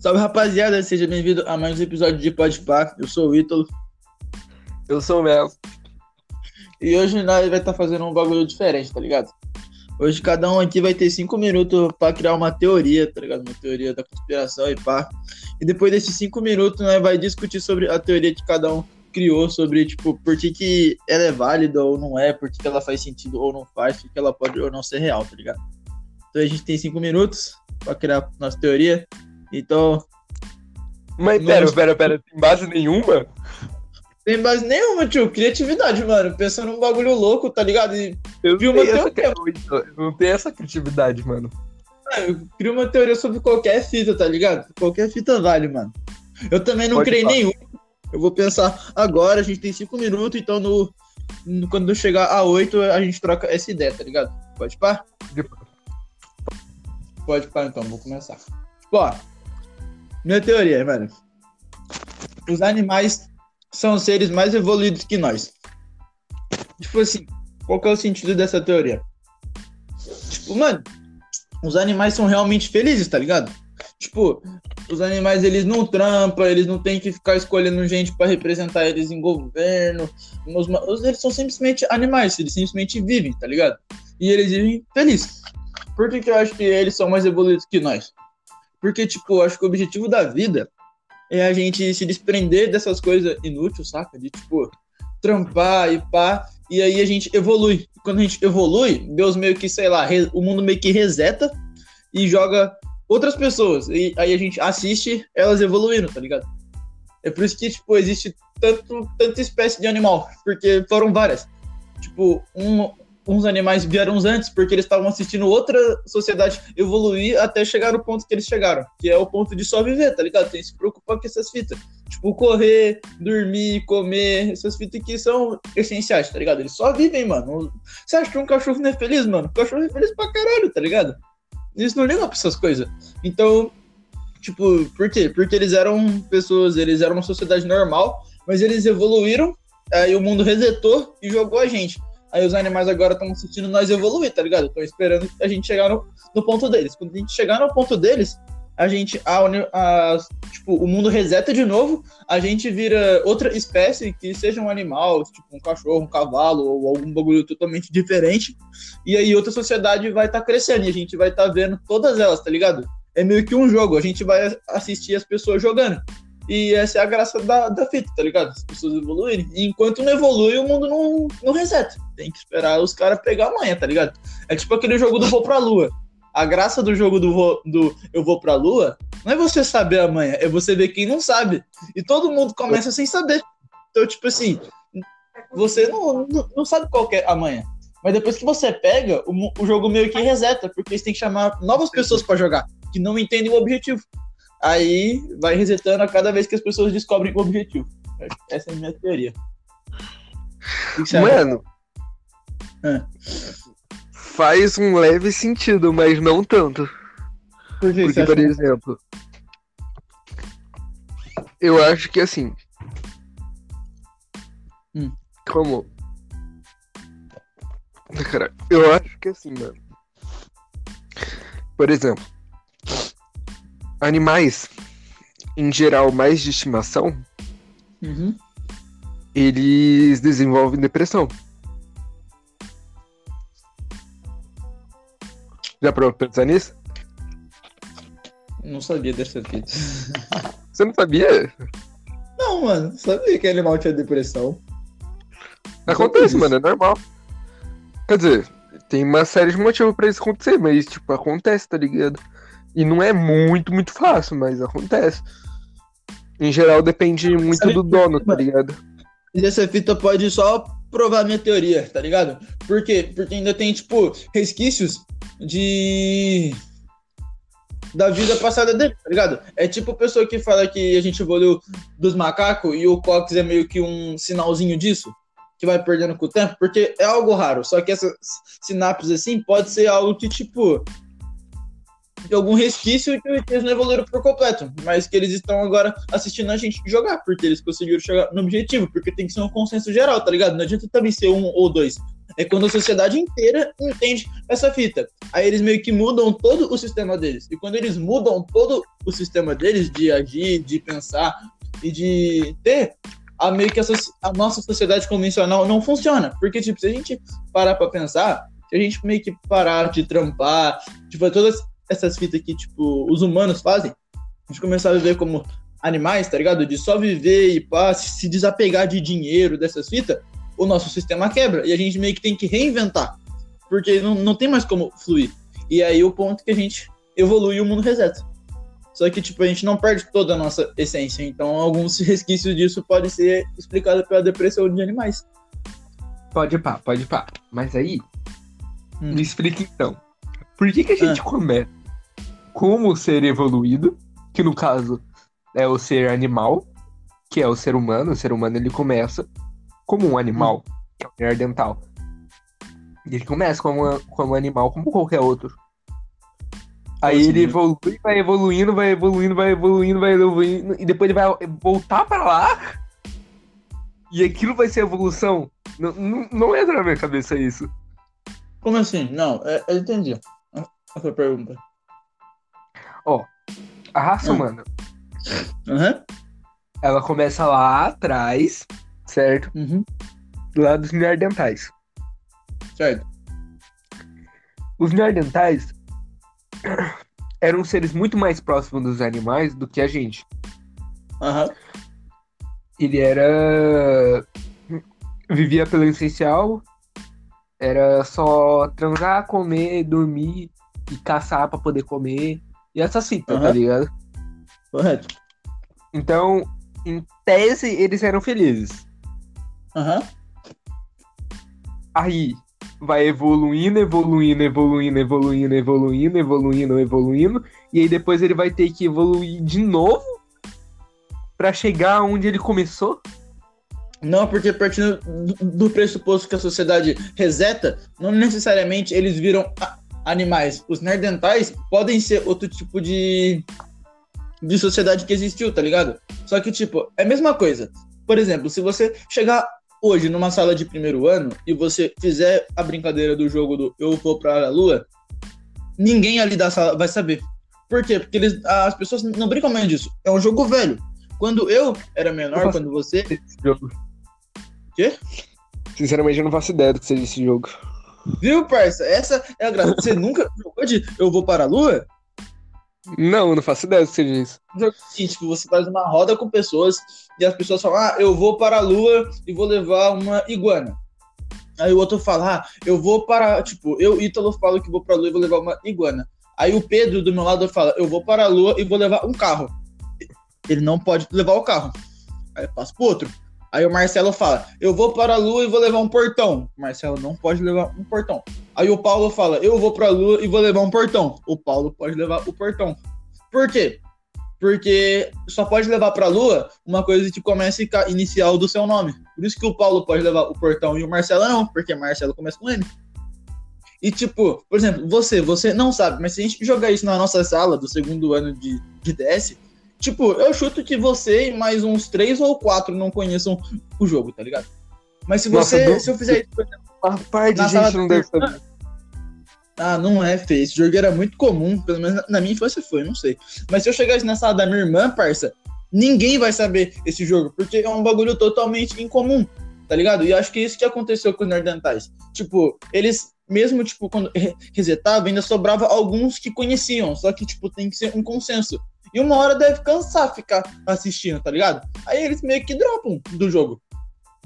Salve rapaziada, seja bem-vindo a mais um episódio de Podpah. Eu sou o Ítalo. Eu sou o Mel. E hoje nós vai estar tá fazendo um bagulho diferente, tá ligado? Hoje cada um aqui vai ter cinco minutos para criar uma teoria, tá ligado? Uma teoria da conspiração e pá. E depois desses cinco minutos, nós vai discutir sobre a teoria que cada um criou sobre, tipo, por que, que ela é válida ou não é, por que, que ela faz sentido ou não faz, por que ela pode ou não ser real, tá ligado? Então a gente tem cinco minutos para criar nossa teoria. Então. Mas pera, pera, pera, tem base nenhuma? Tem base nenhuma, tio. Criatividade, mano. Pensando num bagulho louco, tá ligado? E eu vi uma teoria. Essa... Não tem essa criatividade, mano. É, eu crio uma teoria sobre qualquer fita, tá ligado? Qualquer fita vale, mano. Eu também não Pode criei falar. nenhum. Eu vou pensar agora, a gente tem cinco minutos, então no, no quando chegar a oito a gente troca essa ideia, tá ligado? Pode pá? Pode pá, então, vou começar. Ó, minha teoria, mano. Os animais são seres mais evoluídos que nós. Tipo assim, qual que é o sentido dessa teoria? Tipo, mano, os animais são realmente felizes, tá ligado? Tipo, os animais eles não trampam, eles não têm que ficar escolhendo gente para representar eles em governo. Eles são simplesmente animais, eles simplesmente vivem, tá ligado? E eles vivem felizes. Por que, que eu acho que eles são mais evoluídos que nós? Porque, tipo, acho que o objetivo da vida é a gente se desprender dessas coisas inúteis, saca? De, tipo, trampar e pá. E aí a gente evolui. Quando a gente evolui, Deus meio que, sei lá, o mundo meio que reseta e joga outras pessoas. E aí a gente assiste elas evoluindo, tá ligado? É por isso que, tipo, existe tanto, tanta espécie de animal. Porque foram várias. Tipo, um, uns animais vieram antes porque eles estavam assistindo outra sociedade evoluir até chegar no ponto que eles chegaram, que é o ponto de só viver, tá ligado? Tem que se preocupar com essas fitas. Tipo, correr, dormir, comer, essas fitas que são essenciais, tá ligado? Eles só vivem, mano. Você acha que um cachorro não é feliz, mano? O cachorro é feliz pra caralho, tá ligado? Eles não ligam pra essas coisas. Então, tipo, por quê? Porque eles eram pessoas, eles eram uma sociedade normal, mas eles evoluíram, aí o mundo resetou e jogou a gente. Aí os animais agora estão assistindo nós evoluir, tá ligado? Estão esperando a gente chegar no, no, ponto deles. Quando a gente chegar no ponto deles, a gente. A, a, tipo, o mundo reseta de novo, a gente vira outra espécie que seja um animal, tipo um cachorro, um cavalo ou algum bagulho totalmente diferente. E aí outra sociedade vai estar tá crescendo e a gente vai estar tá vendo todas elas, tá ligado? É meio que um jogo, a gente vai assistir as pessoas jogando. E essa é a graça da, da fita, tá ligado? As pessoas evoluírem. E enquanto não evolui, o mundo não, não reseta. Tem que esperar os caras pegar a manha, tá ligado? É tipo aquele jogo do Vou Pra Lua. A graça do jogo do, vou, do Eu Vou Pra Lua não é você saber a manha, é você ver quem não sabe. E todo mundo começa sem saber. Então, tipo assim, você não, não, não sabe qual é a manha. Mas depois que você pega, o, o jogo meio que reseta, porque você tem que chamar novas pessoas para jogar, que não entendem o objetivo. Aí vai resetando a cada vez que as pessoas descobrem o objetivo. Essa é a minha teoria. Mano, é. faz um leve sentido, mas não tanto. Por que Porque, por exemplo, eu acho que assim. Hum. Como? Cara, eu acho que assim, mano. Por exemplo, animais, em geral, mais de estimação, uhum. eles desenvolvem depressão. Já provou pensar nisso? Não sabia dessa fita. Você não sabia? Não, mano. Sabia que animal tinha depressão. Acontece, mano, é normal. Quer dizer, tem uma série de motivos pra isso acontecer, mas, tipo, acontece, tá ligado? E não é muito, muito fácil, mas acontece. Em geral, depende muito do dono, tá ligado? E essa fita pode só provar minha teoria, tá ligado? Por quê? Porque ainda tem, tipo, resquícios de. Da vida passada dele, tá ligado? É tipo a pessoa que fala que a gente evoluiu dos macacos e o Cox é meio que um sinalzinho disso, que vai perdendo com o tempo, porque é algo raro. Só que essas sinapses assim pode ser algo que, tipo, de algum resquício que eles não evoluíram por completo, mas que eles estão agora assistindo a gente jogar, porque eles conseguiram chegar no objetivo, porque tem que ser um consenso geral, tá ligado? Não adianta também ser um ou dois. É quando a sociedade inteira entende essa fita. Aí eles meio que mudam todo o sistema deles. E quando eles mudam todo o sistema deles de agir, de pensar e de ter, a meio que a, a nossa sociedade convencional não funciona. Porque, tipo, se a gente parar pra pensar, se a gente meio que parar de trampar, tipo, todas essas fitas que, tipo, os humanos fazem, a gente começar a viver como animais, tá ligado? De só viver e pá, se desapegar de dinheiro, dessas fitas, o nosso sistema quebra. E a gente meio que tem que reinventar. Porque não, não tem mais como fluir. E aí o ponto que a gente evolui e o mundo reseta. Só que, tipo, a gente não perde toda a nossa essência. Então, alguns resquícios disso podem ser explicados pela depressão de animais. Pode pá, pode pá. Mas aí, hum. me explica então. Por que, que a gente ah. começa como ser evoluído, que no caso é o ser animal, que é o ser humano. O ser humano ele começa como um animal, hum. que é o neandertal. Ele começa como, como um animal, como qualquer outro. Aí ele evolui, vai evoluindo, vai evoluindo, vai evoluindo, vai evoluindo, e depois ele vai voltar pra lá. E aquilo vai ser evolução. Não, não, não entra na minha cabeça isso. Como assim? Não, é, eu entendi. Essa pergunta. Ó, a raça Hum. humana, Aham. ela começa lá atrás, certo? Uhum. Lá dos neandertais. Certo. Os neandertais eram seres muito mais próximos dos animais do que a gente. Aham. Ele era. vivia pelo essencial, era só transar, comer, dormir e caçar pra poder comer. E essa fita, tá Aham. ligado? Correto. Então, em tese, eles eram felizes. Aham. Aí vai evoluindo, evoluindo, evoluindo, evoluindo, evoluindo, evoluindo, evoluindo. E aí depois ele vai ter que evoluir de novo pra chegar onde ele começou. Não, porque partindo do- do pressuposto que a sociedade reseta, não necessariamente eles viram a- animais. Os nerdentais podem ser outro tipo de, de sociedade que existiu, tá ligado? Só que, tipo, é a mesma coisa. Por exemplo, se você chegar hoje numa sala de primeiro ano e você fizer a brincadeira do jogo do Eu Vou Pra Lua, ninguém ali da sala vai saber. Por quê? Porque eles, as pessoas não brincam mais disso. É um jogo velho. Quando eu era menor, Eu quando você. Esse jogo. Quê? Sinceramente, eu não faço ideia do que seja esse jogo. Viu, parça? Essa é a graça. Você nunca jogou de Eu Vou Para a Lua? Não, não faço ideia do que. Um jogo assim, tipo, você faz uma roda com pessoas e as pessoas falam, ah, eu vou para a Lua e vou levar uma iguana. Aí o outro fala, ah, eu vou para, tipo, eu, Ítalo, falo que vou para a Lua e vou levar uma iguana. Aí o Pedro, do meu lado, fala, eu vou para a Lua e vou levar um carro. Ele não pode levar o carro. Aí eu passo pro outro. Aí o Marcelo fala, eu vou para a Lua e vou levar um portão. Marcelo não pode levar um portão. Aí o Paulo fala, eu vou para a Lua e vou levar um portão. O Paulo pode levar o portão. Por quê? Porque só pode levar para a Lua uma coisa que comece com a inicial do seu nome. Por isso que o Paulo pode levar o portão e o Marcelo não, porque Marcelo começa com N. E tipo, por exemplo, você, você não sabe, mas se a gente jogar isso na nossa sala do segundo ano de, de DS, tipo, eu chuto que você e mais uns três ou quatro não conheçam o jogo, tá ligado? Mas se Nossa, você, do- se eu fizer isso, por exemplo, A parte de gente não deve saber. Ah, não é, Fê. Esse jogo era muito comum. Pelo menos na- minha infância foi, não sei. Mas se eu chegasse na sala da minha irmã, parça, ninguém vai saber esse jogo. Porque é um bagulho totalmente incomum, tá ligado? E acho que é isso que aconteceu com os Nerdentais. Tipo, eles, mesmo, tipo, quando re- resetavam, ainda sobrava alguns que conheciam. Só que, tipo, tem que ser um consenso. E uma hora deve cansar ficar assistindo, tá ligado? Aí eles meio que dropam do jogo.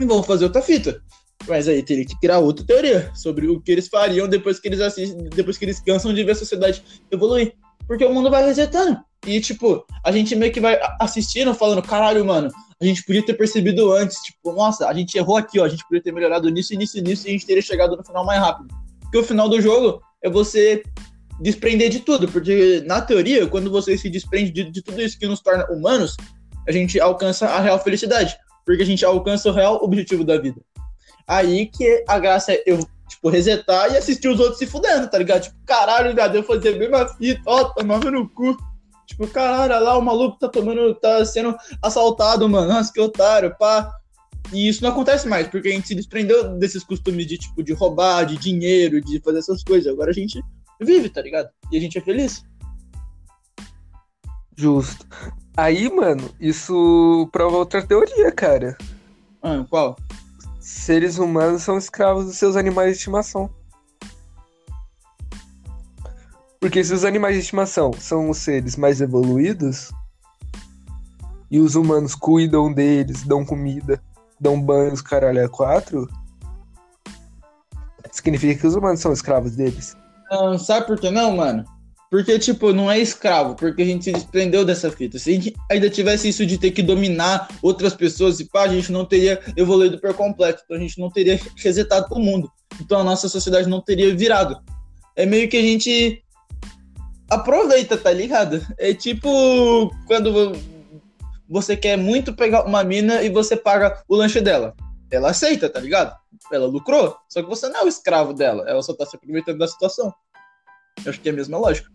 E vão fazer outra fita. Mas aí teria que criar outra teoria sobre o que eles fariam depois que eles assistem, depois que eles cansam de ver a sociedade evoluir. Porque o mundo vai resetando. E, tipo, a gente meio que vai assistindo, falando, caralho, mano, a gente podia ter percebido antes. Tipo, nossa, a gente errou aqui, ó. A gente podia ter melhorado nisso, nisso nisso, e a gente teria chegado no final mais rápido. Porque o final do jogo é você desprender de tudo. Porque, na teoria, quando você se desprende de, de tudo isso que nos torna humanos, a gente alcança a real felicidade. Porque a gente alcança o real objetivo da vida. Aí que a graça é eu, tipo, resetar e assistir os outros se fudendo, tá ligado? Tipo, caralho, já deu fazer a mesma fita, ó, tomando no cu. Tipo, caralho, olha lá o maluco tá tomando, tá sendo assaltado, mano. Nossa, que otário, pá. E isso não acontece mais, porque a gente se desprendeu desses costumes de, tipo, de roubar, de dinheiro, de fazer essas coisas. Agora a gente vive, tá ligado? E a gente é feliz. Justo. Aí, mano, isso prova outra teoria, cara. Ah, qual? Seres humanos são escravos dos seus animais de estimação. Porque se os animais de estimação são os seres mais evoluídos e os humanos cuidam deles, dão comida, dão banhos, caralho, a quatro, significa que os humanos são escravos deles. Não, sabe por que não, mano? Porque, tipo, não é escravo, porque a gente se desprendeu dessa fita. Se a gente ainda tivesse isso de ter que dominar outras pessoas e pá, a gente não teria evoluído por completo. Então a gente não teria resetado o mundo. Então a nossa sociedade não teria virado. É meio que a gente aproveita, tá ligado? É tipo quando você quer muito pegar uma mina e você paga o lanche dela. Ela aceita, tá ligado? Ela lucrou, só que você não é o escravo dela, ela só tá se aproveitando da situação. Eu acho que é a mesma lógica.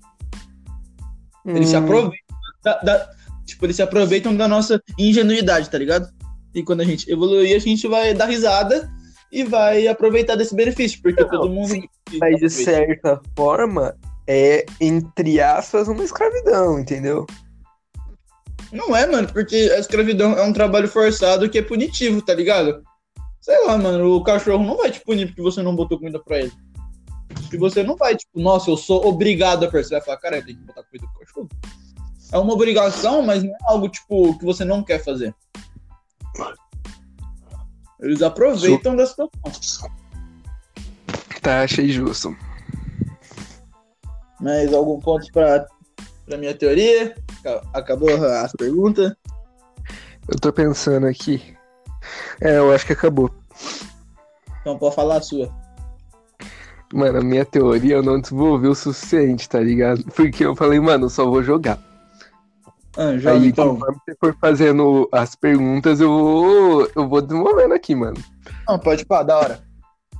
Eles se Hum, aproveitam da, da- tipo, eles se aproveitam da nossa ingenuidade, tá ligado? E quando a gente evoluir, a gente vai dar risada e vai aproveitar desse benefício, porque Não, todo mundo. sim, Mas de certa forma, é, entre aspas, uma escravidão, entendeu? Não é, mano, porque a escravidão é um trabalho forçado que é punitivo, tá ligado? Sei lá, mano, o cachorro não vai te punir porque você não botou comida pra ele. Se você não vai, tipo, nossa, eu sou obrigado a perceber, vai falar, cara, tem que botar comida pro cachorro. É uma obrigação, mas não é algo, tipo, que você não quer fazer. Eles aproveitam da situação. Tá, achei justo. Mais algum ponto pra, pra minha teoria? Ca- Acabou as perguntas? Eu tô pensando aqui. É, eu acho que acabou. Então pode falar a sua. Mano, a minha teoria eu não desenvolvi o suficiente, tá ligado? Porque eu falei, mano, eu só vou jogar. Ah, joga Aí, então. conforme você for fazendo as perguntas, eu vou, eu vou desenvolvendo aqui, mano. Não, pode pá, da hora.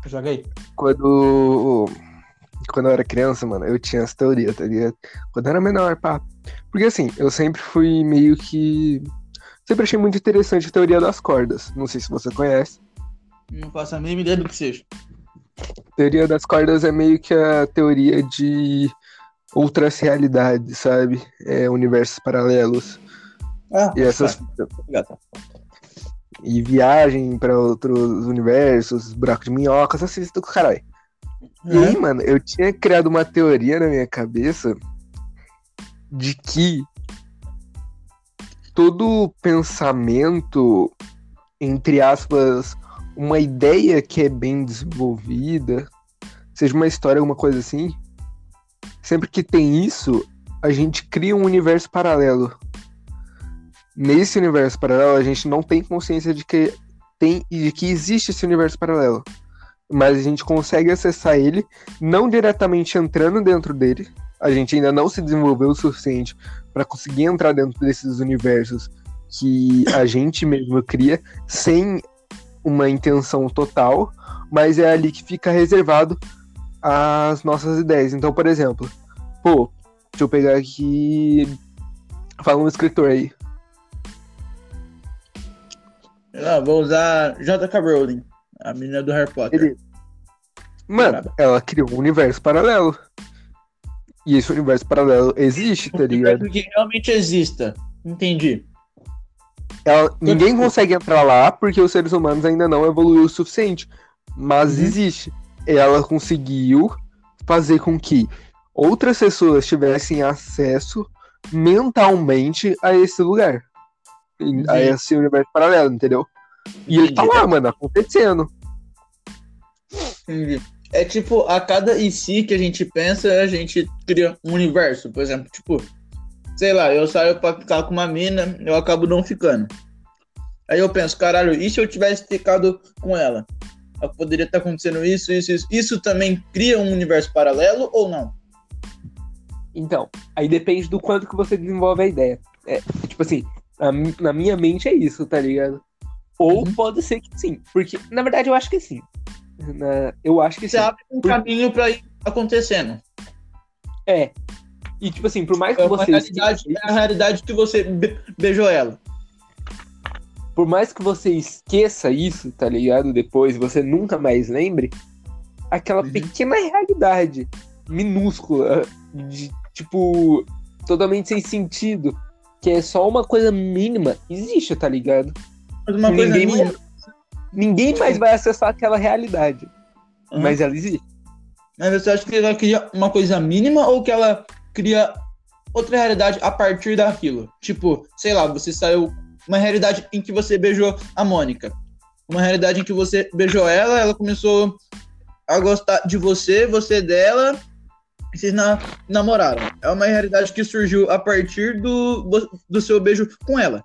Joga aí. Quando. Quando eu era criança, mano, eu tinha essa teoria, tá ligado? Quando eu era menor, pá. Porque assim, eu sempre fui meio que. Sempre achei muito interessante a teoria das cordas. Não sei se você conhece. Não faço a mínima ideia do que seja. Teoria das cordas é meio que a teoria de outras realidades, sabe? É, universos paralelos. Ah, E essas. tá. Obrigado. E viagem pra outros universos, buraco de minhoca, essas coisas do caralho. E aí, É. mano, eu tinha criado uma teoria na minha cabeça de que todo pensamento, entre aspas, uma ideia que é bem desenvolvida, seja uma história, alguma coisa assim, sempre que tem isso, a gente cria um universo paralelo. Nesse universo paralelo, a gente não tem consciência de que tem de que existe esse universo paralelo mas a gente consegue acessar ele não diretamente entrando dentro dele. A gente ainda não se desenvolveu o suficiente para conseguir entrar dentro desses universos que a gente mesmo cria sem uma intenção total, mas é ali que fica reservado as nossas ideias. Então, por exemplo, pô, deixa eu pegar aqui. Fala um escritor aí. Ah, vou usar J.K. Rowling, a menina do Harry Potter. Ele- Mano, ela criou um universo paralelo. E esse universo paralelo existe, tá ligado? que realmente exista. Entendi. Ela- ninguém consegue entrar lá porque os seres humanos ainda não evoluíram o suficiente. Mas Uhum. existe. Ela conseguiu fazer com que outras pessoas tivessem acesso mentalmente a esse lugar. A Entendi. esse universo paralelo, entendeu? E ele tá lá, mano, acontecendo. Entendi. É tipo, a cada si que a gente pensa, a gente cria um universo. Por exemplo, tipo, sei lá, eu saio pra ficar com uma mina, eu acabo não ficando. Aí eu penso, caralho, e se eu tivesse ficado com ela? Eu poderia estar acontecendo isso, isso, isso. Isso também cria um universo paralelo ou não? Então, aí depende do quanto que você desenvolve a ideia. É, tipo assim, na, na minha mente é isso, tá ligado? Ou Uhum. pode ser que sim. Porque, na verdade, eu acho que sim. Na- eu acho que Você sim. abre um caminho pra ir acontecendo. É. E, tipo assim, por mais que É você. realidade, é a realidade que você be- beijou ela. por mais que você esqueça isso, tá ligado? Depois, você nunca mais lembre, aquela Uhum. pequena realidade minúscula, de, tipo, totalmente sem sentido, que é só uma coisa mínima, existe, tá ligado? Mas uma coisa Ninguém mínima. Ninguém mais vai acessar aquela realidade, Uhum. mas ela existe. Mas você acha que ela cria uma coisa mínima ou que ela cria outra realidade a partir daquilo? Tipo, sei lá, você saiu. Uma realidade em que você beijou a Mônica. Uma realidade em que você beijou ela, ela começou a gostar de você, você dela, e vocês na- namoraram. É uma realidade que surgiu a partir do, do seu beijo com ela.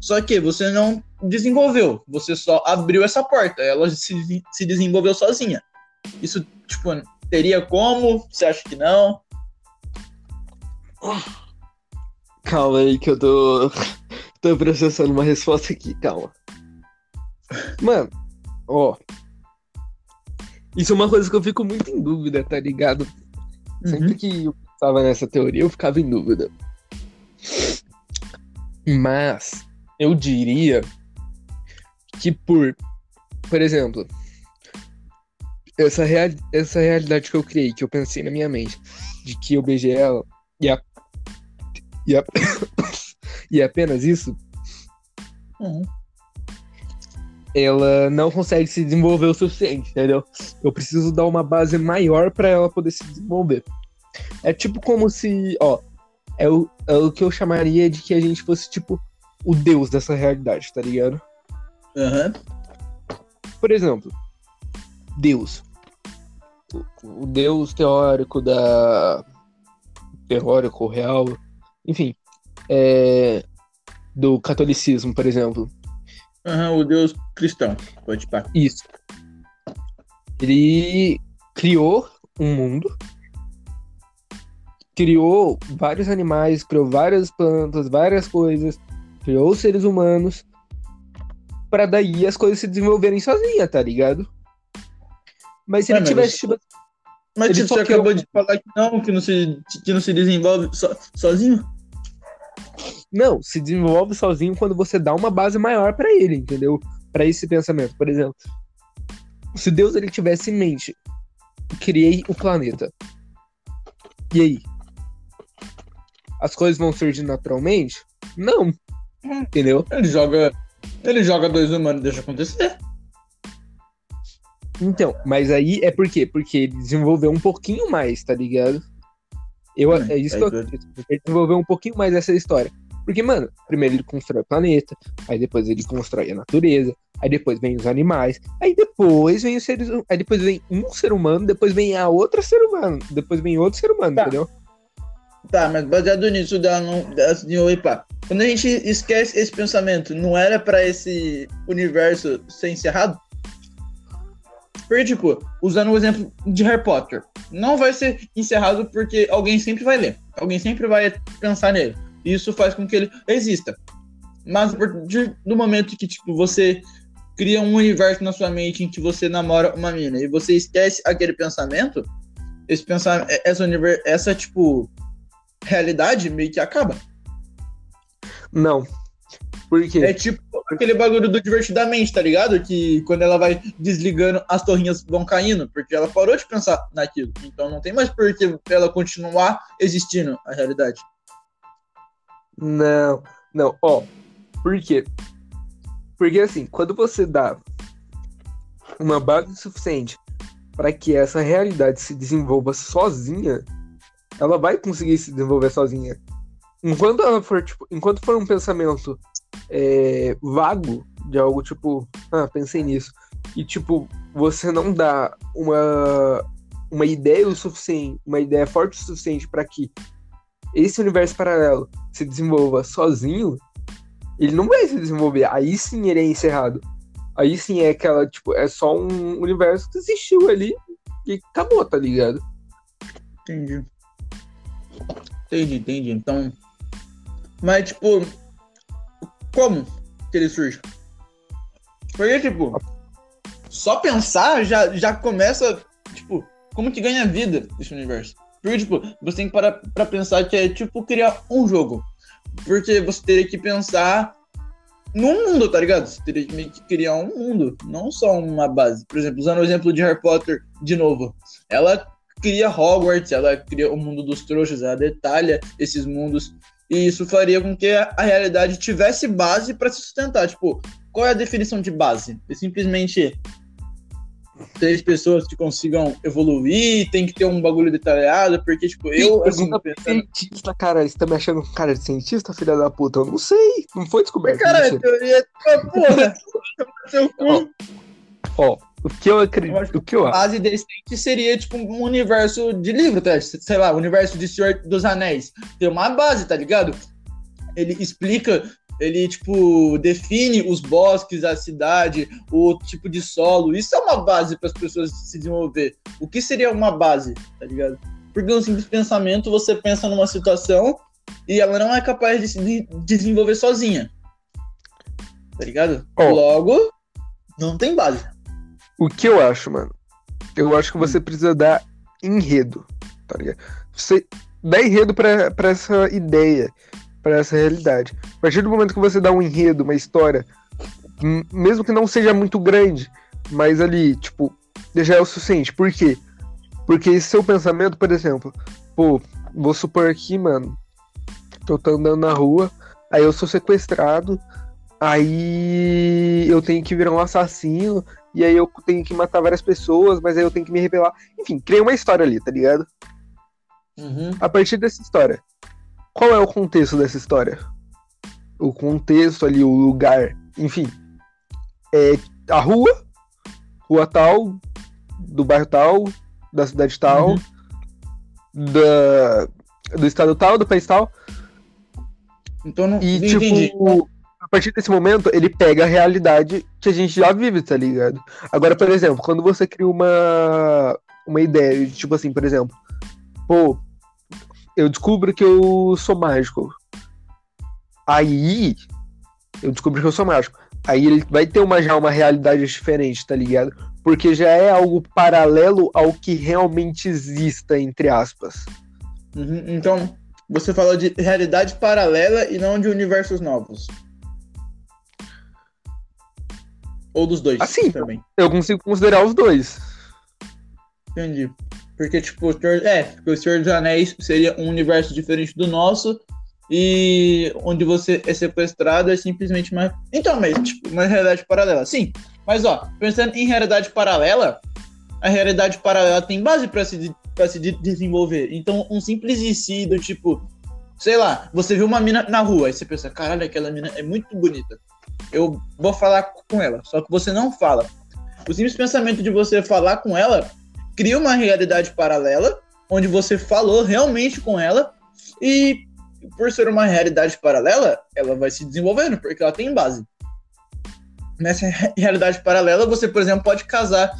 Só que você não desenvolveu, você só abriu essa porta, ela se, se desenvolveu sozinha. Isso, tipo, teria como? Você acha que não? Calma aí que eu tô. tô processando uma resposta aqui, calma. Mano, ó. Isso é uma coisa que eu fico muito em dúvida, tá ligado? Sempre que eu estava nessa teoria, eu ficava em dúvida. Mas eu diria que por, por exemplo, essa, real, essa realidade que eu criei, que eu pensei na minha mente, de que eu beijei ela e, a, e, a, e apenas isso, Uhum. ela não consegue se desenvolver o suficiente, entendeu? Eu preciso dar uma base maior para ela poder se desenvolver. É tipo como se, ó, é o, é o que eu chamaria de que a gente fosse tipo o deus dessa realidade, tá ligado? Aham. Por exemplo, Deus. O, o deus teórico da teórico real, enfim, é, do catolicismo, por exemplo. Aham, o Deus cristão. Pode pá. Isso. Ele criou um mundo, criou vários animais, criou várias plantas, várias coisas, criou seres humanos, para daí as coisas se desenvolverem sozinha, tá ligado? Mas se É, ele mas tivesse Mas Ele só você acabou de falar que não, que não se, que não se desenvolve so- sozinho? Não, se desenvolve sozinho quando você dá uma base maior pra ele, entendeu? Pra esse pensamento, por exemplo. Se Deus ele tivesse em mente, criei o planeta. E aí? As coisas vão surgir naturalmente? Não. Entendeu? Ele joga. Ele joga dois humanos e deixa acontecer. Então, mas aí é por quê? Porque ele desenvolveu um pouquinho mais, tá ligado? Eu, Hum, é isso aí que eu acredito. porque Ele desenvolveu um pouquinho mais essa história. Porque, mano, primeiro ele constrói o planeta, aí depois ele constrói a natureza, aí depois vem os animais, aí depois vem os seres aí depois vem um ser humano, depois vem a outra ser humano, depois vem outro ser humano, Tá. entendeu? Tá, mas baseado nisso da da desenvolver pá. Quando a gente esquece esse pensamento, não era pra esse universo ser encerrado? Porque, tipo, usando o exemplo de Harry Potter, não vai ser encerrado porque alguém sempre vai ler, alguém sempre vai pensar nele. E isso faz com que ele exista. Mas a partir do momento que, tipo, você cria um universo na sua mente em que você namora uma mina e você esquece aquele pensamento, esse pensamento, essa, univer- essa tipo, realidade meio que acaba. Não. Por quê? É tipo aquele bagulho do divertidamente, tá ligado? Que quando ela vai desligando, as torrinhas vão caindo, porque ela parou de pensar naquilo. Então não tem mais por que ela continuar existindo a realidade. Não, não, ó. Por quê? Porque assim, quando você dá uma base suficiente para que essa realidade se desenvolva sozinha, ela vai conseguir se desenvolver sozinha. Enquanto ela for, tipo, enquanto for um pensamento é, vago de algo tipo, ah, pensei nisso, e tipo, você não dá uma uma ideia o suficiente, uma ideia forte o suficiente para que esse universo paralelo se desenvolva sozinho, ele não vai se desenvolver. Aí sim ele é encerrado. Aí sim é aquela, tipo, é só um universo que existiu ali e acabou, tá ligado? Entendi. Entendi, entendi. Então. Mas, tipo. Como que ele surge? Porque, tipo. Só pensar já, já começa. Tipo, como que ganha vida esse universo? Porque, tipo, você tem que parar pra pensar que é tipo criar um jogo. Porque você teria que pensar num mundo, tá ligado? Você teria que criar um mundo, não só uma base. Por exemplo, usando o exemplo de Harry Potter de novo. Ela cria Hogwarts, ela cria o mundo dos trouxas, ela detalha esses mundos. E isso faria com que a, realidade tivesse base para se sustentar. Tipo, qual é a definição de base? É simplesmente três pessoas que consigam evoluir, tem que ter um bagulho detalhado, porque, tipo, eu, assim, pensando... cientista, cara, você tá me achando um cara de cientista, filha da puta? Eu não sei, não foi descoberto. Cara, a teoria é porra, seu cu. Ó, o que eu acredito, o que eu acho. Base decente seria, tipo, um universo de livro, tá? Sei lá, o universo de Senhor dos Anéis. Tem uma base, tá ligado? Ele explica ele, tipo, define os bosques, a cidade, o tipo de solo. Isso é uma base para as pessoas se desenvolver. O que seria uma base, tá ligado? Porque um simples pensamento, você pensa numa situação e ela não é capaz de se desenvolver sozinha. Tá ligado? Oh. Logo, não tem base. O que eu acho, mano? Eu acho que você hum. precisa dar enredo, tá ligado? Você dá enredo pra, pra essa ideia para essa realidade. A partir do momento que você dá um enredo, uma história, mesmo que não seja muito grande, mas ali, tipo, já é o suficiente. Por quê? Porque esse seu pensamento, por exemplo, pô, vou supor aqui, mano, eu tô andando na rua, aí eu sou sequestrado, aí eu tenho que virar um assassino, e aí eu tenho que matar várias pessoas, mas aí eu tenho que me revelar. Enfim, criei uma história ali, tá ligado? Uhum. A partir dessa história, qual é o contexto dessa história? O contexto ali, o lugar, enfim. É a rua, rua tal, do bairro tal, da cidade tal, uhum. da, do estado tal, do país tal. Então não E, tipo, entendi. Partir desse momento, ele pega a realidade que a gente já vive, tá ligado? Agora, por exemplo, quando você cria uma, uma ideia, de, tipo assim, por exemplo, pô, eu descubro que eu sou mágico. Aí eu descubro que eu sou mágico. Aí ele vai ter uma, já uma realidade diferente, tá ligado? Porque já é algo paralelo ao que realmente exista, entre aspas. Uhum, então, você falou de realidade paralela e não de universos novos. Ou dos dois assim, também. Eu consigo considerar os dois. Entendi. Porque, tipo, o Senhor, é, porque o Senhor dos Anéis seria um universo diferente do nosso. E onde você é sequestrado é simplesmente uma. Então, mas, tipo, uma realidade paralela. Sim. Mas, ó, pensando em realidade paralela, a realidade paralela tem base para se, pra se desenvolver. Então, um simples e do tipo, sei lá, você viu uma mina na rua, e você pensa, caralho, aquela mina é muito bonita. Eu vou falar com ela. Só que você não fala. O simples pensamento de você falar com ela cria uma realidade paralela, onde você falou realmente com ela, e por ser uma realidade paralela, ela vai se desenvolvendo, porque ela tem base. Nessa realidade paralela, você, por exemplo, pode casar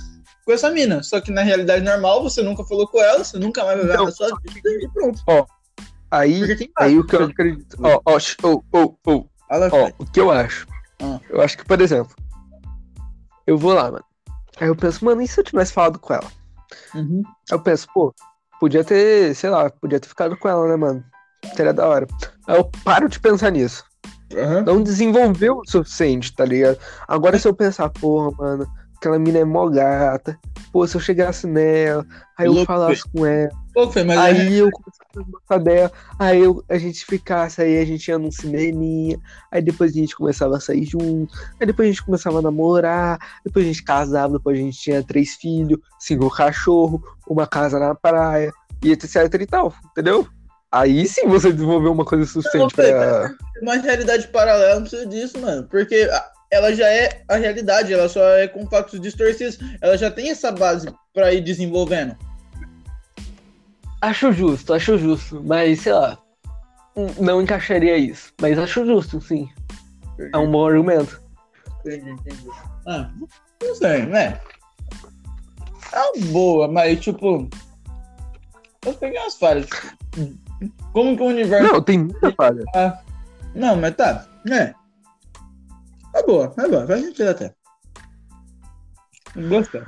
com essa mina, só que na realidade normal, você nunca falou com ela, você nunca mais vai ver então, na sua vida e pronto. Ó, aí, aí o que eu acredito. Ó, ó, ó, ó, ó, ó, o que eu acho? Ah. Eu acho que, por exemplo, eu vou lá, mano. Aí eu penso, mano, e se eu tivesse falado com ela? Uhum. Eu penso, pô, podia ter, sei lá, podia ter ficado com ela, né, mano? Seria da hora. Aí eu paro de pensar nisso. Uhum. Não desenvolveu o suficiente, tá ligado? Agora se eu pensar, porra, mano, aquela mina é mó gata. Pô, se eu chegasse nela, aí eu falasse com ela. Pô, mas aí é... eu gostar dela, aí eu, a gente ficasse, aí a gente ia num cineminha, aí depois a gente começava a sair junto, aí depois a gente começava a namorar, depois a gente casava, depois a gente tinha três filhos, cinco cachorros, uma casa na praia, e etc e tal, entendeu? Aí sim você desenvolveu uma coisa suficiente não, pra. Uma realidade paralela não precisa disso, mano. Porque ela já é a realidade, ela só é com fatos distorcidos. Ela já tem essa base para ir desenvolvendo. Acho justo, acho justo, mas sei lá, não encaixaria isso. Mas acho justo, sim. Entendi. É um bom argumento. Entendi, entendi. Ah, não sei, né? É uma boa, mas tipo. Eu peguei umas falhas. Como que o universo. Não, tem muita falha. Ah, não, mas tá. É. Boa, é boa, faz sentido até. Gostei.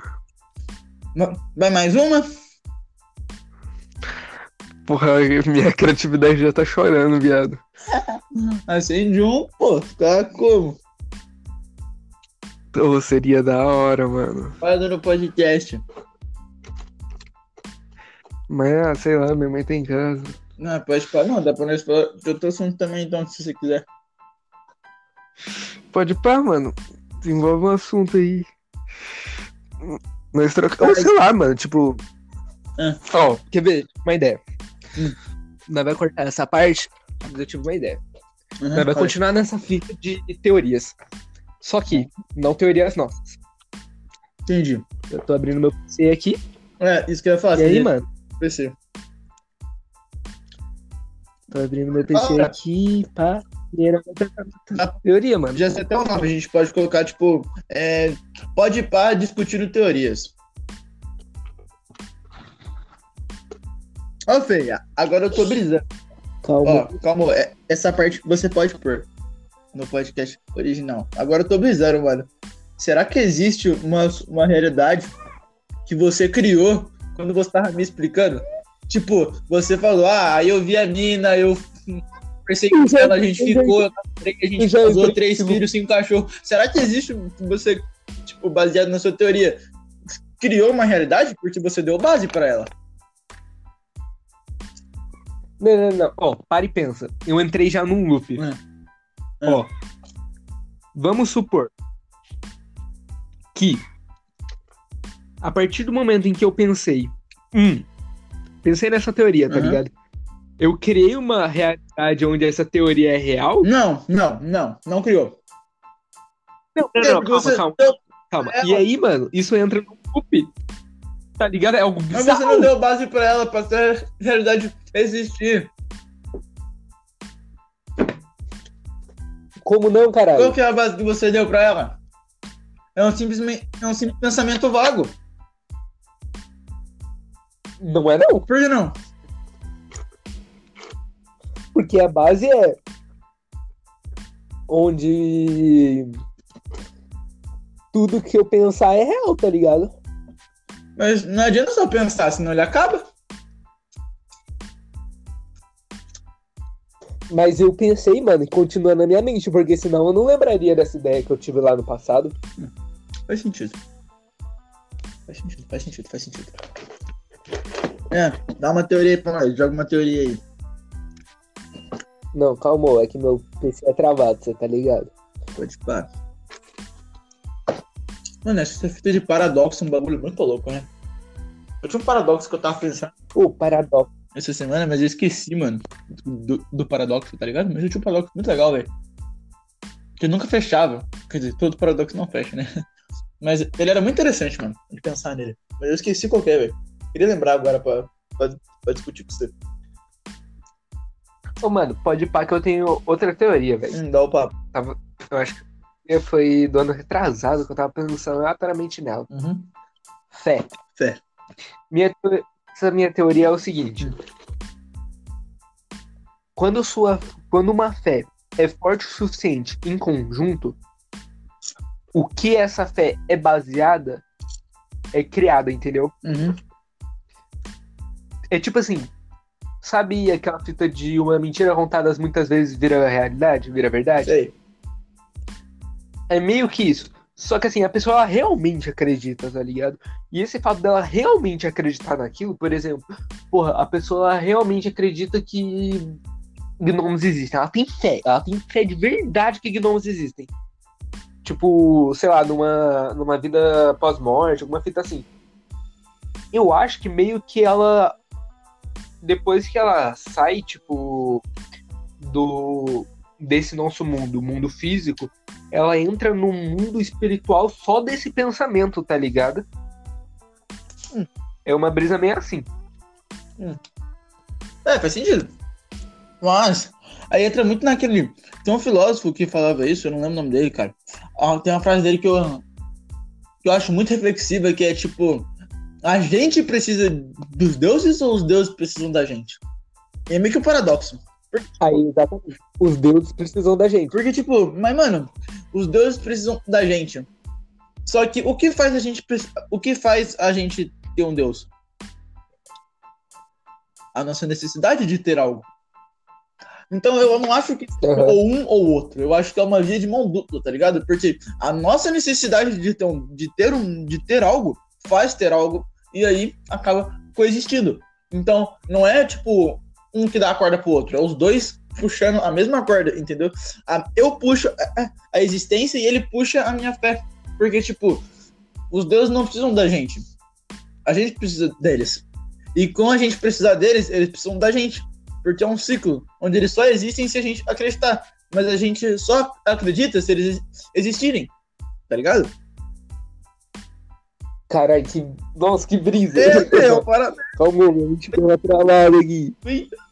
Vai mais uma? Porra, minha criatividade já tá chorando, viado. Acende um, pô, tá como? Ou seria da hora, mano. Fala no podcast. Mas, ah, sei lá, minha mãe tem em casa. Não, pode falar. Não, dá pra nós falar de outro assunto também, então, se você quiser. Pode pá, mano. Desenvolve um assunto aí. Nós trocamos, sei lá, mano, tipo. Ah. Ó, quer ver? Uma ideia. Hum. Nós vai cortar essa parte, mas eu tive uma ideia. Uhum, Nós vai continuar nessa fita de teorias. Só que, não teorias nossas. Entendi. Eu tô abrindo meu PC aqui. É, isso que eu ia falar. E aí, mano? PC. Tô abrindo meu PC Ah. aqui, pá. E era Ah. teoria, mano. Já sei até o nome, a gente pode colocar, tipo, é, pode pá discutindo teorias. Ó, Feia, agora eu tô brisando. Calma. Ó, calma, é- essa parte você pode pôr no podcast original. Agora eu tô brisando, mano. Será que existe uma, uma realidade que você criou quando você tava me explicando? Tipo, você falou, ah, aí eu vi a mina, eu persegui Eu já- ela, a gente ficou, a gente já casou, três filhos, cinco cachorros. Será que existe você, tipo, baseado na sua teoria, criou uma realidade porque você deu base pra ela? Não, não, não. Ó, para e pensa. Eu entrei já num loop. É. Ó. Vamos supor que a partir do momento em que eu pensei, hum, pensei nessa teoria, tá Aham. ligado? Eu criei uma realidade onde essa teoria é real? Não, não, não, não criou. Não, não, É, não, calma, calma, não, calma. é, E aí, mano, isso entra num loop. Tá ligado? É algo Mas bizarro. você não deu base pra ela, pra essa realidade existir. Como não, Qual caralho? que é a base que você deu pra ela? É um simples, é um simples pensamento vago. Não é não. Por que não? Porque a base é onde tudo que eu pensar é real, tá ligado? Mas não adianta só pensar, senão ele acaba. Mas eu pensei, mano, e continua na minha mente, porque senão eu não lembraria dessa ideia que eu tive lá no passado. Faz sentido. Faz sentido, faz sentido, faz sentido. É, dá uma teoria aí pra nós, joga uma teoria aí. Não, calma, é que meu PC é travado, você tá ligado? Pode parar. Mano, essa fita de paradoxo é um bagulho muito louco, né? Eu tinha um paradoxo que eu tava pensando O paradoxo. essa semana, mas eu esqueci, mano, do, do paradoxo, tá ligado? Mas eu tinha um paradoxo muito legal, velho. Que nunca fechava. Quer dizer, todo paradoxo não fecha, né? Mas ele era muito interessante, mano, de pensar nele. Mas eu esqueci qual que é, velho. Queria lembrar agora pra, pra, pra discutir com você. Ô, mano, pode pá que eu tenho outra teoria, velho. Hum, dá o papo. Eu acho que foi do ano retrasado que eu tava pensando aleatoriamente nela. Uhum. Fé. Fé. Minha, essa minha teoria é o seguinte. Quando, sua, quando uma fé é forte o suficiente em conjunto, o que essa fé é baseada é criada, entendeu? Uhum. É tipo assim, sabe aquela fita de uma mentira contada muitas vezes vira realidade, vira verdade? Sei. É meio que isso. Só que assim, a pessoa realmente acredita, tá ligado? E esse fato dela realmente acreditar naquilo, por exemplo, porra, a pessoa realmente acredita que gnomos existem. Ela tem fé, ela tem fé de verdade que gnomos existem. Tipo, sei lá, numa, numa vida pós-morte, alguma fita assim. Eu acho que meio que ela. Depois que ela sai, tipo, do. desse nosso mundo, mundo físico, ela entra num mundo espiritual só desse pensamento, tá ligado? Hum. É uma brisa meio assim. É, faz sentido. Mas, aí entra muito naquele. Tem um filósofo que falava isso, eu não lembro o nome dele, cara. Ah, Tem uma frase dele que eu, que eu acho muito reflexiva, que é tipo: a gente precisa dos deuses ou os deuses precisam da gente? É meio que um paradoxo. Aí, exatamente. Os deuses precisam da gente. Porque, tipo, mas, mano, os deuses precisam da gente. Só que o que faz a gente. O que faz a gente ter um deus? A nossa necessidade de ter algo. Então eu não acho que Uhum. ou um ou outro. Eu acho que é uma via de mão dupla, tá ligado? Porque a nossa necessidade de ter, um, de ter, um, de ter algo faz ter algo e aí acaba coexistindo. Então não é tipo um que dá a corda pro outro, é os dois puxando a mesma corda, entendeu? Eu puxo a existência e ele puxa a minha fé. Porque, tipo, os deuses não precisam da gente. A gente precisa deles. E com a gente precisar deles, eles precisam da gente. Porque é um ciclo onde eles só existem se a gente acreditar. Mas a gente só acredita se eles existirem. Tá ligado? Caralho, que. Nossa, que brisa. É, parada Calma, a gente deu uma travada aqui.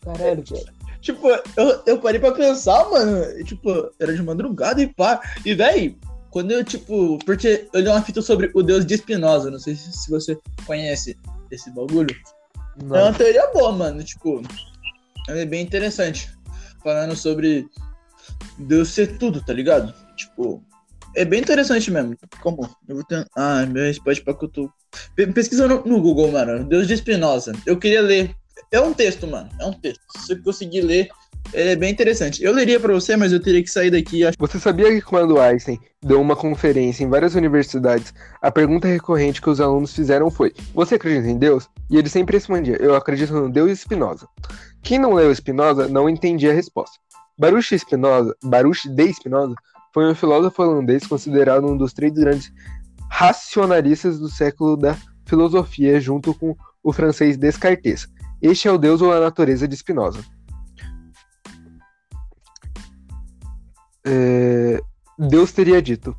Caralho, cara. Tipo, eu, eu parei pra pensar, mano. e, Tipo, era de madrugada e pá. E, véi, quando eu, tipo. Porque eu li uma fita sobre o deus de Spinoza. Não sei se, se você conhece esse bagulho. É uma teoria boa, mano. Tipo, é bem interessante. Falando sobre Deus ser tudo, tá ligado? Tipo, é bem interessante mesmo. Como? Eu vou ter... Ah, meu resposta pra. Pe- Pesquisa no, no Google, mano. Deus de Spinoza. Eu queria ler. É um texto, mano. É um texto. Se eu conseguir ler, ele é bem interessante. Eu leria pra você, mas eu teria que sair daqui. Acho... Você sabia que quando Einstein deu uma conferência em várias universidades, a pergunta recorrente que os alunos fizeram foi: Você acredita em Deus? E ele sempre respondia: Eu acredito no Deus Spinoza. Quem não leu Spinoza não entendia a resposta. Baruch Spinoza, Baruch de Spinoza, foi um filósofo holandês considerado um dos três grandes racionalistas do século da filosofia, junto com o francês Descartes. Este é o Deus ou a natureza de Spinoza. É, Deus teria dito.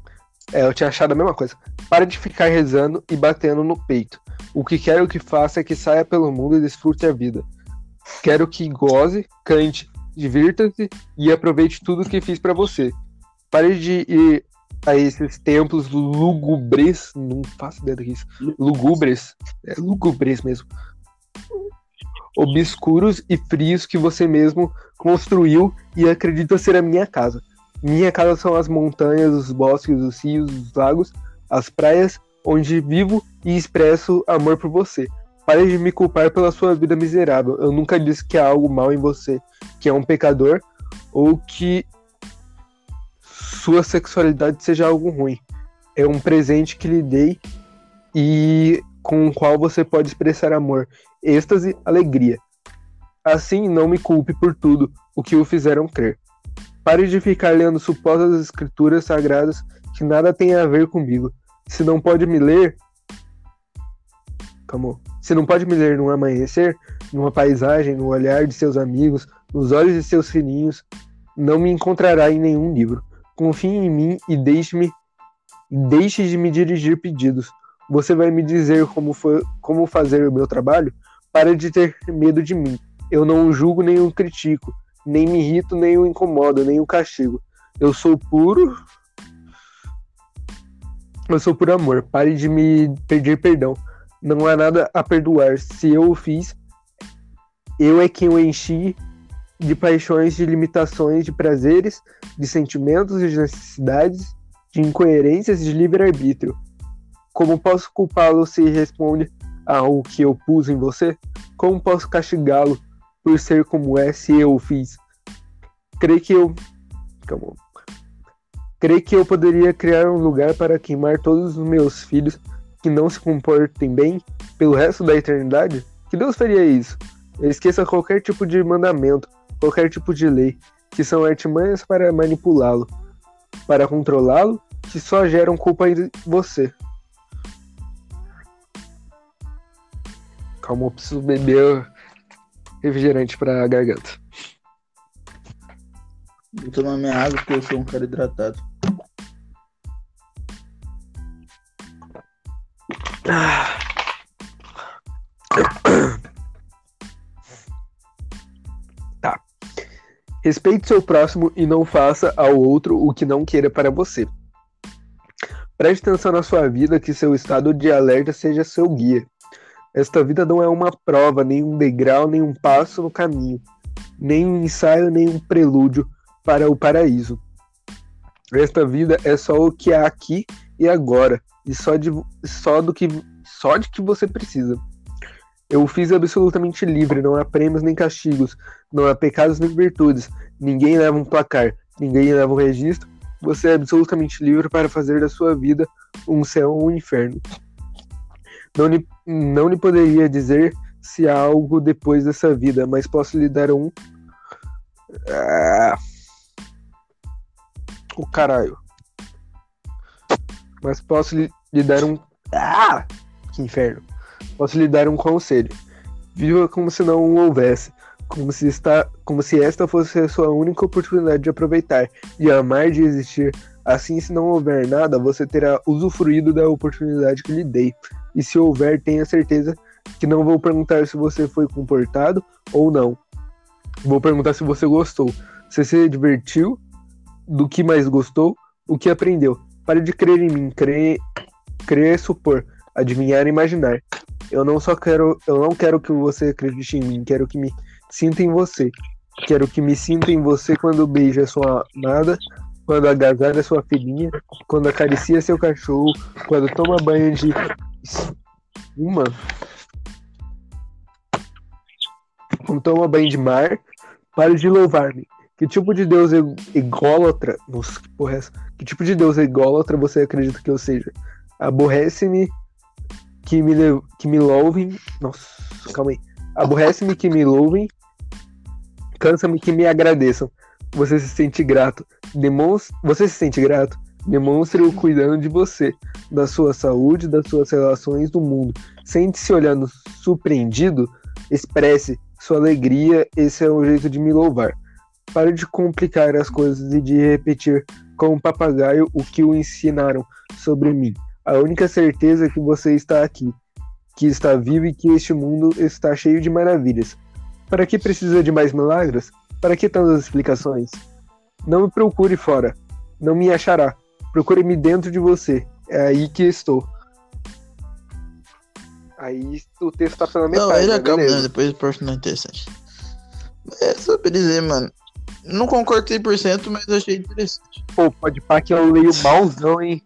É, eu tinha achado a mesma coisa. Para de ficar rezando e batendo no peito. O que quero que faça é que saia pelo mundo e desfrute a vida. Quero que goze, cante, divirta-se e aproveite tudo que fiz pra você. Pare de ir a esses templos lugubres, não faço ideia do que é isso. Lugubres, é lugubres mesmo. Obscuros e frios que você mesmo construiu e acredita ser a minha casa. Minha casa são as montanhas, os bosques, os rios, os lagos, as praias, onde vivo e expresso amor por você. Pare de me culpar pela sua vida miserável. Eu nunca disse que há algo mal em você, que é um pecador, ou que sua sexualidade seja algo ruim. É um presente que lhe dei e com o qual você pode expressar amor, êxtase, alegria. Assim, não me culpe por tudo o que o fizeram crer. Pare de ficar lendo supostas escrituras sagradas que nada tem a ver comigo. Se não pode me ler. Calma. Se não pode me ler num amanhecer, numa paisagem, no olhar de seus amigos, nos olhos de seus filhinhos, não me encontrará em nenhum livro. Confie em mim e deixe-me deixe de me dirigir pedidos. Você vai me dizer como, como fazer o meu trabalho? Pare de ter medo de mim. Eu não julgo nem o critico, nem me irrito, nem o incomodo, nem o castigo. Eu sou puro. Eu sou por amor. Pare de me pedir perdão. Não há nada a perdoar. Se eu o fiz, eu é quem o enchi de paixões, de limitações, de prazeres, de sentimentos, de necessidades, de incoerências, de livre-arbítrio. Como posso culpá-lo se responde ao que eu pus em você? Como posso castigá-lo por ser como é se eu o fiz? Creio que eu. Calma. Creio que eu poderia criar um lugar para queimar todos os meus filhos que não se comportem bem pelo resto da eternidade? Que Deus faria isso? Esqueça qualquer tipo de mandamento, qualquer tipo de lei, que são artimanhas para manipulá-lo, para controlá-lo, que só geram culpa em você. Calma, eu preciso beber refrigerante pra garganta. Vou tomar minha água porque eu sou um cara hidratado. Respeite seu próximo e não faça ao outro o que não queira para você. Preste atenção na sua vida, que seu estado de alerta seja seu guia. Esta vida não é uma prova, nem um degrau, nem um passo no caminho, nem um ensaio, nem um prelúdio para o paraíso. Esta vida é só o que há aqui e agora, e só, de, só do que só de que você precisa. Eu fiz absolutamente livre, não há prêmios nem castigos, não há pecados nem virtudes. Ninguém leva um placar, ninguém leva um registro. Você é absolutamente livre para fazer da sua vida um céu ou um inferno. Não lhe, não lhe poderia dizer se há algo depois dessa vida, mas posso lhe dar um. Ah. O caralho. Mas posso lhe, lhe dar um. Ah! Que inferno. Posso lhe dar um conselho. Viva como se não houvesse. Como se, está, como se esta fosse a sua única oportunidade de aproveitar, de amar, de existir. Assim, se não houver nada, você terá usufruído da oportunidade que lhe dei. E se houver, tenha certeza que não vou perguntar se você foi comportado ou não. Vou perguntar se você gostou. Se se divertiu, do que mais gostou, o que aprendeu. Pare de crer em mim, crer, crer supor, adivinhar e imaginar. Eu não só quero, eu não quero que você acredite em mim, quero que me sinta em você. Quero que me sinta em você quando beija sua amada, quando agasalha sua filhinha, quando acaricia seu cachorro, quando toma banho de uma quando toma banho de mar, pare de louvar-me. Que tipo de Deus é ególatra? Nossa, que porra é essa? Que tipo de Deus é ególatra você acredita que eu seja? Aborrece-me que me, que me louvem. Nossa, calma aí. Aborrece-me que me louvem. Cansa-me que me agradeçam. Você se sente grato. Demonstre... Você se sente grato? Demonstre o cuidando de você, da sua saúde, das suas relações do mundo. Sente-se olhando surpreendido? Expresse sua alegria. Esse é o jeito de me louvar. Pare de complicar as coisas e de repetir como um papagaio o que o ensinaram sobre mim. A única certeza é que você está aqui, que está vivo e que este mundo está cheio de maravilhas. Para que precisa de mais milagres? Para que tantas explicações? Não me procure fora. Não me achará. Procure-me dentro de você. É aí que estou. Aí o texto tá pela metade. Não, ele né? acaba, né? Depois o próximo não é interessante. É só pra dizer, mano. Não concordo 100%, mas achei interessante. Pô, pode pá que eu leio malzão, hein?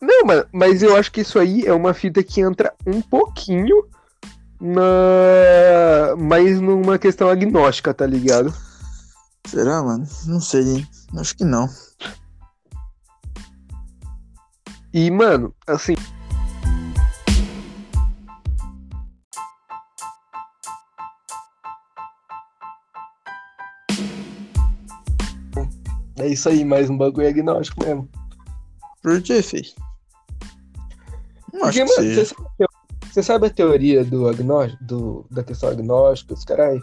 Não, mas, mas eu acho que isso aí é uma fita que entra um pouquinho na. mais numa questão agnóstica, tá ligado? Será, mano? Não sei, hein? Acho que não. E, mano, assim. É isso aí, mais um bagulho agnóstico mesmo. Por que, filho? Porque, que mano, você sabe, você sabe a teoria do agnóstico, do, da questão agnóstica, os caras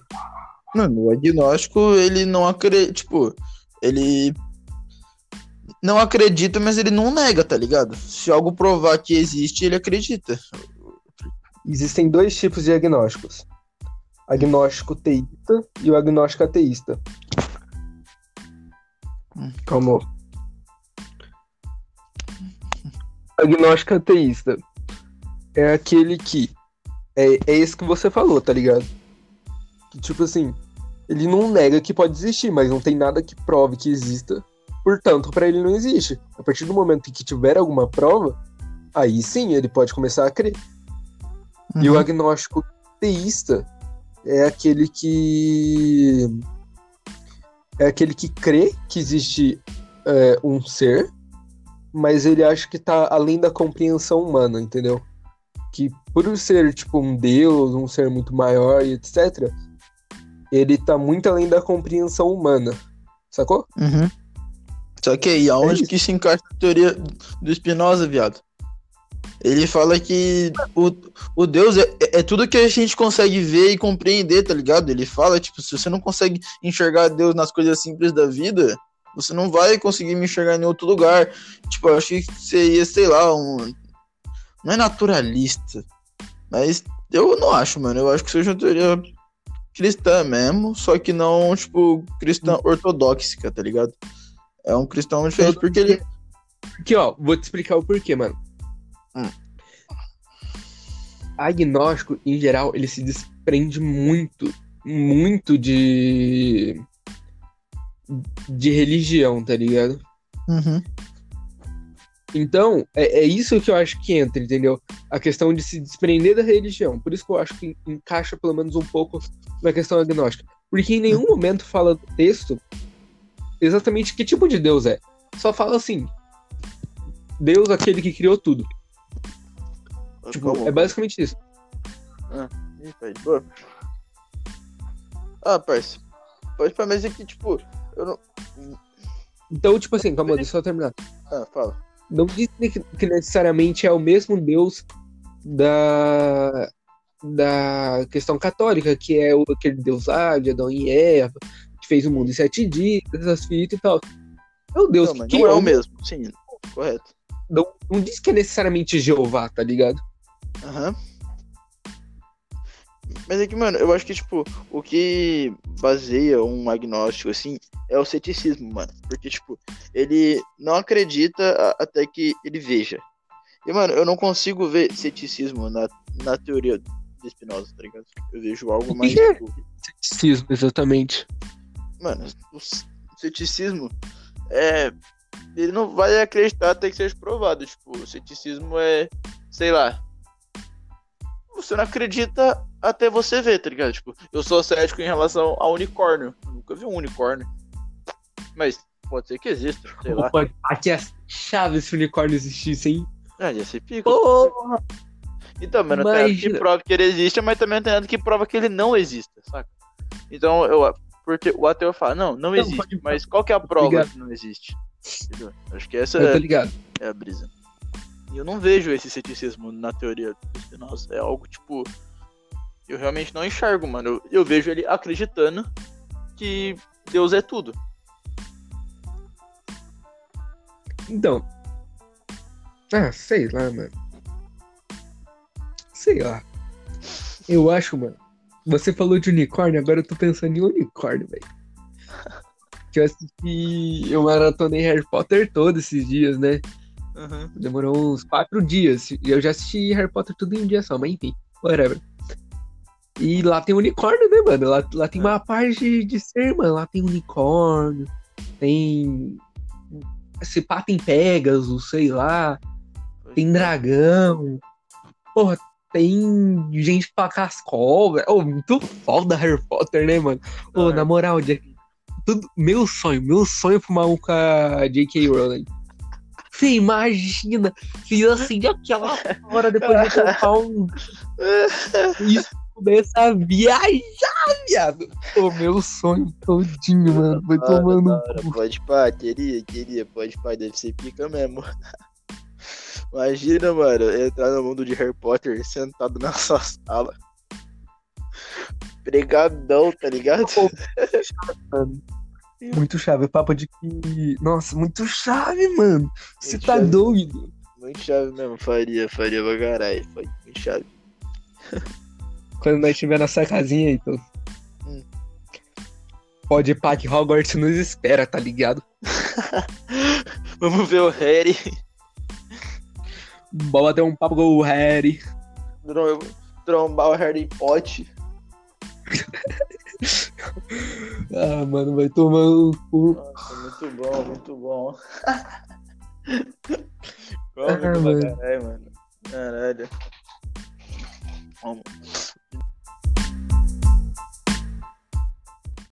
Mano, o agnóstico, ele não acredita. Tipo, ele. Não acredita, mas ele não nega, tá ligado? Se algo provar que existe, ele acredita. Existem dois tipos de agnósticos: agnóstico teísta e o agnóstico ateísta. Hum. Calma. Agnóstico ateísta é aquele que. É, é esse que você falou, tá ligado? Que tipo assim, ele não nega que pode existir, mas não tem nada que prove que exista. Portanto, pra ele não existe. A partir do momento que tiver alguma prova, aí sim ele pode começar a crer. E o Uhum. agnóstico teísta é aquele que é aquele que crê que existe é, um ser, mas ele acha que tá além da compreensão humana, entendeu? Que por ser tipo um deus, um ser muito maior e etc, ele tá muito além da compreensão humana. Sacou? Uhum. Só que aí, aonde isso. que se encaixa a teoria do Spinoza, viado? Ele fala que o, o Deus é, é tudo que a gente consegue ver e compreender, tá ligado? Ele fala, tipo, se você não consegue enxergar Deus nas coisas simples da vida, você não vai conseguir me enxergar em outro lugar. Tipo, eu acho que seria, sei lá, um. Não é naturalista. Mas eu não acho, mano. Eu acho que seja uma teoria cristã mesmo, só que não, tipo, cristã ortodoxa, tá ligado? É um cristão diferente porque ele. Porque, ó, vou te explicar o porquê, mano. Hum. Agnóstico, em geral, ele se desprende muito, muito de. De religião, tá ligado? Uhum. Então, é, é isso que eu acho que entra, entendeu? A questão de se desprender da religião. Por isso que eu acho que encaixa pelo menos um pouco na questão agnóstica. Porque em nenhum momento fala do texto exatamente que tipo de Deus é. Só fala assim: Deus, aquele que criou tudo. Tipo, é basicamente isso. Ih, tá de boa. Ah, parça. Pode pra mesa que, tipo, eu não. Então, tipo assim, calma, deixa eu terminar. Ah, fala. Não diz que necessariamente é o mesmo Deus da, da questão católica, que é o, aquele Deus lá de Adão e Eva, que fez o mundo em sete dias, essas fitas e tal. É o Deus não, que não é o mesmo. Sim, correto. Não, não diz que é necessariamente Jeová, tá ligado? Aham. Mas é que, mano, eu acho que, tipo, o que baseia um agnóstico, assim, é o ceticismo, mano. Porque, tipo, ele não acredita até que ele veja. E, mano, eu não consigo ver ceticismo na, na teoria de Spinoza, tá ligado? Eu vejo algo mais, é? tipo, Ceticismo, exatamente. Mano, o ceticismo é. Ele não vai acreditar até que seja provado. Tipo, o ceticismo é. Sei lá. Você não acredita até você ver, tá ligado? Tipo, eu sou cético em relação ao unicórnio. Nunca vi um unicórnio. Mas pode ser que exista, sei lá. Opa, aqui é chave se o unicórnio existisse, hein? Ah, ia ser pico. Porra! Então, mano, não tem nada que Imagina. prova que ele existe, mas também não tem nada que prova que ele não exista, saca? Então, eu. Porque o ateu fala, não, não Não, existe. pode- Mas qual que é a prova que não existe? Entendeu? Acho que essa é, é a brisa. E eu não vejo esse ceticismo na teoria do Spinoza. É algo tipo. Eu realmente não enxergo, mano. Eu, eu vejo ele acreditando que Deus é tudo. Então. Ah, sei lá, mano. Sei lá. Eu acho, mano. Você falou de unicórnio, agora eu tô pensando em unicórnio, velho. Que eu assisti. Eu maratonei Harry Potter todo esses dias, né? Uhum. Demorou uns quatro dias. E eu já assisti Harry Potter tudo em um dia só, mas enfim, whatever. E lá tem unicórnio, né, mano? Lá, lá tem uma parte de, de ser, mano. Lá tem unicórnio, tem. Se pá, tem Pegasus, sei lá. Tem dragão. Porra, tem gente pra cascol, velho. Oh, muito foda Harry Potter, né, mano? Ô, Ah, na moral, Jack, tudo, meu sonho, meu sonho é fumar um com a J.K. Rowling. Você imagina, fiz assim aquela hora depois de colocar um. Isso começa a viajar, viado. O meu sonho todinho, mano. Hora, tomando. Pode pá, queria, queria, pode pá, deve ser pica mesmo. Imagina, mano, entrar no mundo de Harry Potter sentado na sua sala. Pregadão, tá ligado? mano. Muito chave, papo de que. Nossa, muito chave, mano. Você tá chave. doido. Muito chave mesmo, faria, faria pra caralho. Foi muito chave. Quando nós estiver nessa casinha, então. Hum. Pode ir pá que Hogwarts nos espera, tá ligado? Vamos ver o Harry. Bora bater um papo com o Harry. trom- Trombar o Harry Potter. Ah, mano, vai tomar no cu. Nossa, muito bom, muito bom. Ah, Cômico pra mano. caralho, mano. Caralho.